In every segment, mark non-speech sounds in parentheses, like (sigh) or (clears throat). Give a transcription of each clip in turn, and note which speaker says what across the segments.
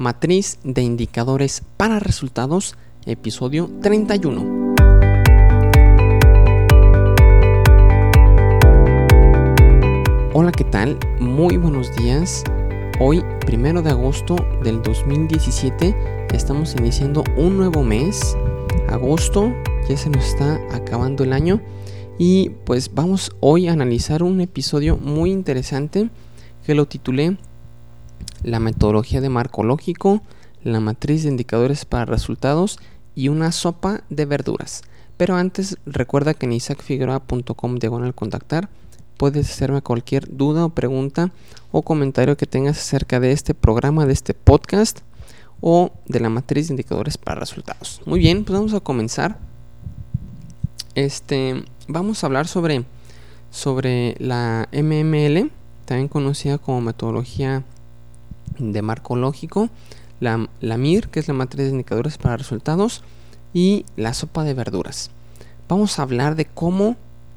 Speaker 1: Matriz de indicadores para resultados, episodio 31. Hola, ¿qué tal? Muy buenos días. Hoy, primero de agosto del 2017, estamos iniciando un nuevo mes. Agosto, ya se nos está acabando el año. Y pues vamos hoy a analizar un episodio muy interesante que lo titulé La metodología de marco lógico, la matriz de indicadores para resultados y una sopa de verduras. Pero antes recuerda que en isaacfigueroa.com diagonal contactar puedes hacerme cualquier duda o pregunta o comentario que tengas acerca de este programa, de este podcast o de la matriz de indicadores para resultados. Muy bien, pues vamos a comenzar. Este, vamos a hablar sobre, sobre la MML, también conocida como metodología de marco lógico, la, MIR, que es la matriz de indicadores para resultados, y la sopa de verduras. Vamos a hablar de cómo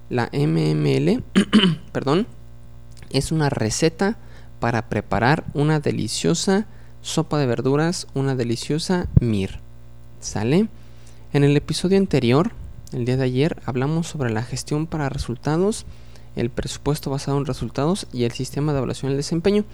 Speaker 1: la MML, (clears throat) perdón, es una receta para preparar una deliciosa sopa de verduras, una deliciosa MIR. ¿Sale? En el episodio anterior, el día de ayer, hablamos sobre la gestión para resultados, el presupuesto basado en resultados y el sistema de evaluación del desempeño.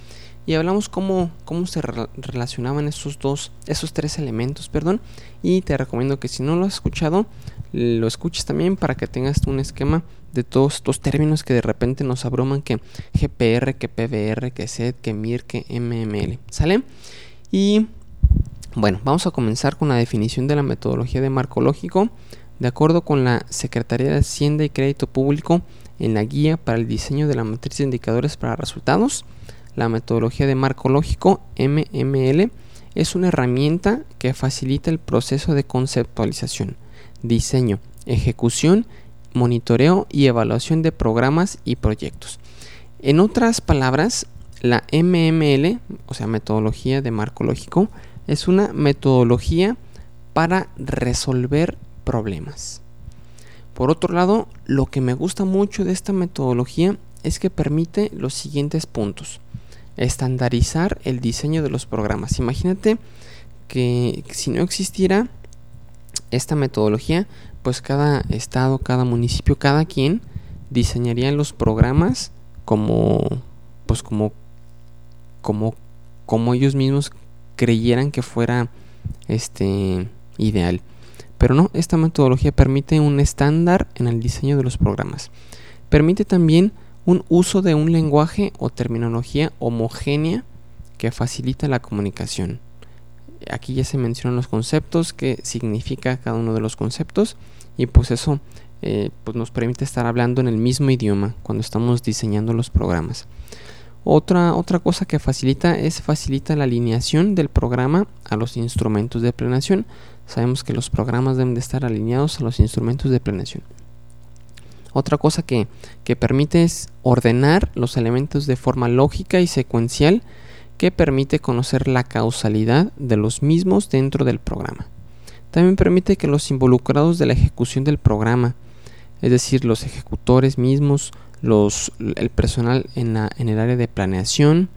Speaker 1: Y hablamos cómo, cómo se relacionaban esos dos, esos tres elementos, perdón. Y te recomiendo que si no lo has escuchado, lo escuches también para que tengas un esquema de todos estos términos que de repente nos abruman que GPR, que PBR, que SED, que MIR, que MML. ¿Sale? Y bueno, vamos a comenzar con la definición de la metodología de marco lógico. De acuerdo con la Secretaría de Hacienda y Crédito Público en la guía para el diseño de la matriz de indicadores para resultados, la metodología de marco lógico MML es una herramienta que facilita el proceso de conceptualización, diseño, ejecución monitoreo y evaluación de programas y proyectos. En otras palabras, la MML, o sea, metodología de marco lógico, es una metodología para resolver problemas. Por otro lado, lo que me gusta mucho de esta metodología es que permite los siguientes puntos. Estandarizar el diseño de los programas. Imagínate que si no existiera esta metodología, pues cada estado, cada municipio, cada quien diseñaría los programas como pues como como como ellos mismos creyeran que fuera este ideal. Pero no, esta metodología permite un estándar en el diseño de los programas. Permite también un uso de un lenguaje o terminología homogénea que facilita la comunicación aquí ya se mencionan los conceptos, qué significa cada uno de los conceptos y pues eso eh, pues nos permite estar hablando en el mismo idioma cuando estamos diseñando los programas. Otra, otra cosa que facilita es facilita la alineación del programa a los instrumentos de planeación. Sabemos que los programas deben de estar alineados a los instrumentos de planeación. Otra cosa que, que permite es ordenar los elementos de forma lógica y secuencial que permite conocer la causalidad de los mismos dentro del programa. También permite que los involucrados de la ejecución del programa, es decir, los ejecutores mismos, los, el personal en, en el área de planeación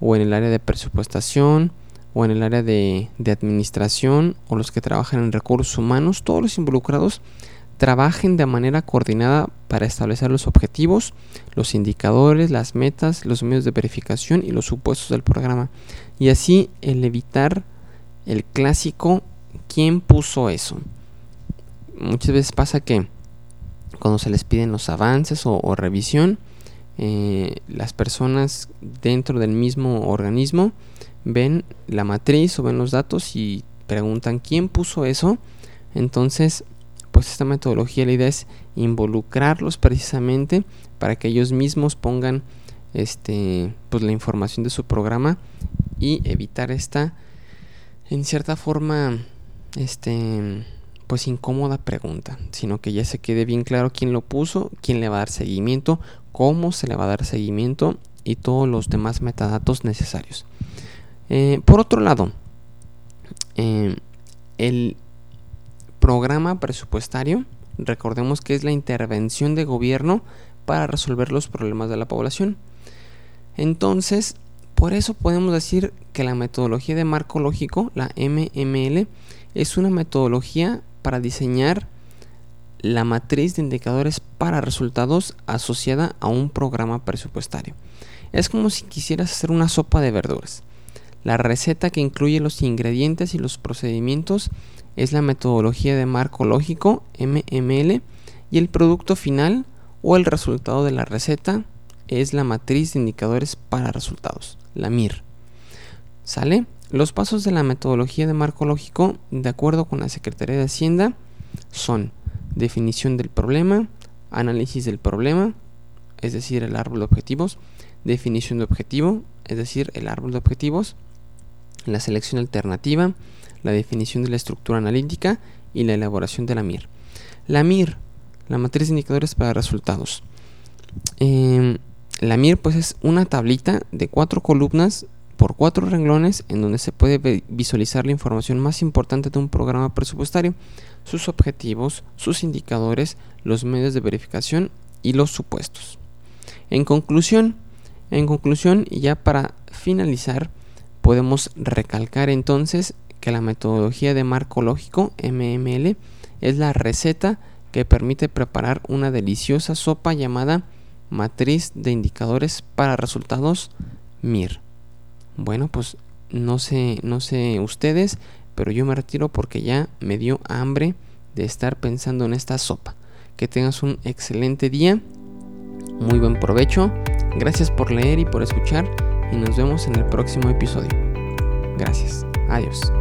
Speaker 1: o en el área de presupuestación o en el área de, de administración o los que trabajan en recursos humanos, todos los involucrados trabajen de manera coordinada para establecer los objetivos, los indicadores, las metas, los medios de verificación y los supuestos del programa. Y así el evitar el clásico ¿quién puso eso? Muchas veces pasa que cuando se les piden los avances o, revisión, eh, las personas dentro del mismo organismo ven la matriz o ven los datos y preguntan ¿quién puso eso? Entonces pues esta metodología la idea es involucrarlos precisamente para que ellos mismos pongan este pues la información de su programa y evitar esta en cierta forma este pues incómoda pregunta, sino que ya se quede bien claro quién lo puso, quién le va a dar seguimiento, cómo se le va a dar seguimiento y todos los demás metadatos necesarios. Eh, por otro lado, eh, el programa presupuestario, recordemos que es la intervención de gobierno para resolver los problemas de la población. Entonces, Por eso podemos decir que la metodología de marco lógico, la MML, es una metodología para diseñar la matriz de indicadores para resultados asociada a un programa presupuestario. Es como si quisieras hacer una sopa de verduras. La receta que incluye los ingredientes y los procedimientos es la metodología de marco lógico MML y el producto final o el resultado de la receta es la matriz de indicadores para resultados, la MIR. ¿Sale? Los pasos de la metodología de marco lógico, de acuerdo con la Secretaría de Hacienda, son definición del problema, análisis del problema, es decir, el árbol de objetivos, definición de objetivo, es decir, el árbol de objetivos, la selección alternativa, la definición de la estructura analítica y la elaboración de la MIR. La MIR, la matriz de indicadores para resultados. Em, la MIR pues es una tablita de cuatro columnas por cuatro renglones en donde se puede visualizar la información más importante de un programa presupuestario, sus objetivos, sus indicadores, los medios de verificación y los supuestos. En conclusión, en conclusión y ya para finalizar, podemos recalcar entonces que la metodología de marco lógico MML es la receta que permite preparar una deliciosa sopa llamada matriz de indicadores para resultados MIR. Bueno, pues no sé, no sé ustedes, pero yo me retiro porque ya me dio hambre de estar pensando en esta sopa. Que tengas un excelente día, muy buen provecho, gracias por leer y por escuchar y nos vemos en el próximo episodio. Gracias, adiós.